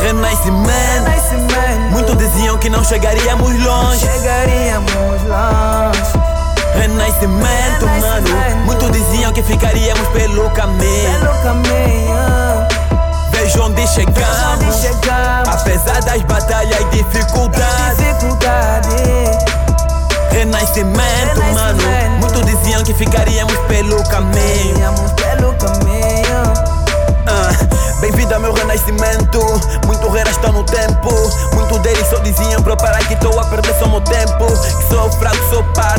Renascimento. Muitos diziam que não chegaríamos longe. Chegaríamos longe. Renascimento, mano. Muitos diziam que ficaríamos pelo caminho. Pelo caminho. Vejo onde chegamos. Onde chegamos. Apesar das batalhas e dificuldades. Dificuldade. Renascimento, mano. Renascimento. Ficaríamos pelo caminho. Iríamos pelo caminho. Ah, Bem-vindo ao meu renascimento. Muitos reras estão no tempo. Muitos deles só diziam pra eu parar que estou a perder só meu tempo. Que sou fraco, sou parvo.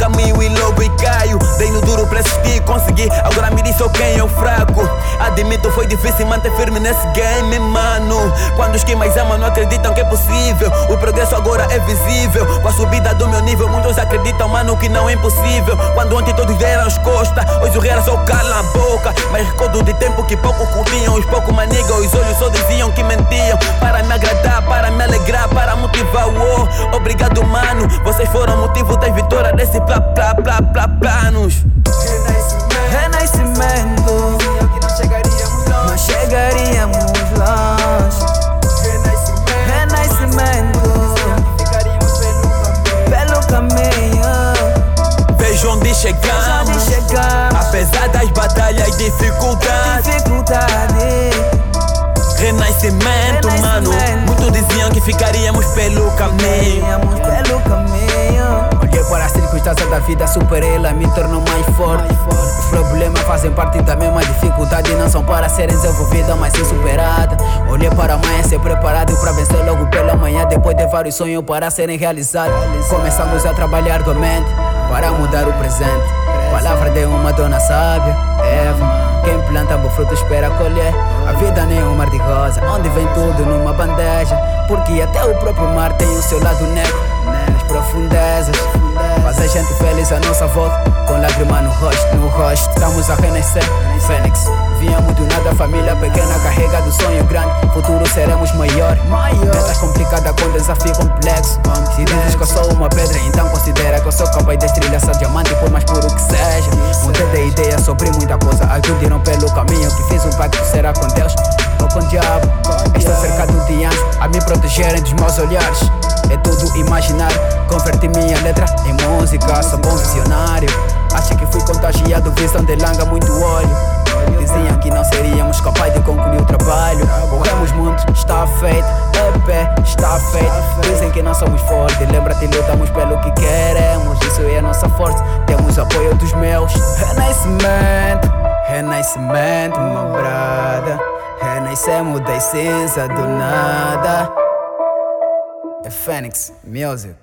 Caminho e logo e caio. Dei no duro pra assistir e consegui. Agora me diz sou quem é o fraco. Admito, foi difícil manter firme nesse game, mano. Quando os que mais amam não acreditam que é possível. O progresso agora é visível. Com a subida do meu nível, muitos acreditam, mano, que não é impossível. Quando ontem todos deram as costas, hoje o real só cala a boca. Mas recordo de tempo que pouco curtiam, os pouco maniga, os olhos só diziam que mentiam. Para me agradar, Obrigado, mano. Vocês foram motivo das vitórias desse plá, plá, plá, plá, planos. Renascimento. Não chegaríamos longe. Renascimento. Pelo caminho. Vejo onde chegamos. Onde chegamos. Apesar das batalhas e dificuldades. Ficaríamos pelo caminho. Iríamos pelo caminho. Olhei para as circunstâncias da vida, superei ela, me tornou mais forte. Os problemas fazem parte da mesma dificuldade, não são para serem desenvolvidas, mas sim superadas. Olhei para amanhã, ser preparado para vencer logo pela manhã, depois de vários sonhos para serem realizados. Começamos a trabalhar domente para mudar o presente. Palavra de uma dona sábia, Eva. Quem planta bom fruto espera colher. A vida nem é um mar de rosa, onde vem tudo numa bandeja. Porque até o próprio mar tem o seu lado negro, nas profundezas. Faz a gente feliz a nossa volta, com lágrima no rosto, no rosto. Estamos a renascer, Fênix. Viemos do nada, família pequena, carrega do sonho grande. Futuro seremos maior. Metas complicadas com desafio complexo. Se dizes que eu sou uma pedra, então considera que eu sou capaz de estrelhar essa diamante, por mais puro que seja. Mudei de ideia sobre muita coisa, ajudaram pelo caminho que fiz um pacto será com Deus ou com o diabo. Estou cercado de anjos a me protegerem dos maus olhares. É tudo imaginário, converti minha letra em música, sou bom visionário. Acho que fui contagiado, visão de langa, muito óleo. Diziam que não seríamos capazes de concluir o trabalho. Corremos muito, está feito. EP, está feito. Dizem que não somos fortes. Lembra-te, lutamos pelo que queremos. Isso é a nossa força. Temos apoio dos meus. Renascimento, renascimento, meu brada. Renascemos das cinzas do nada. É Fênix Music.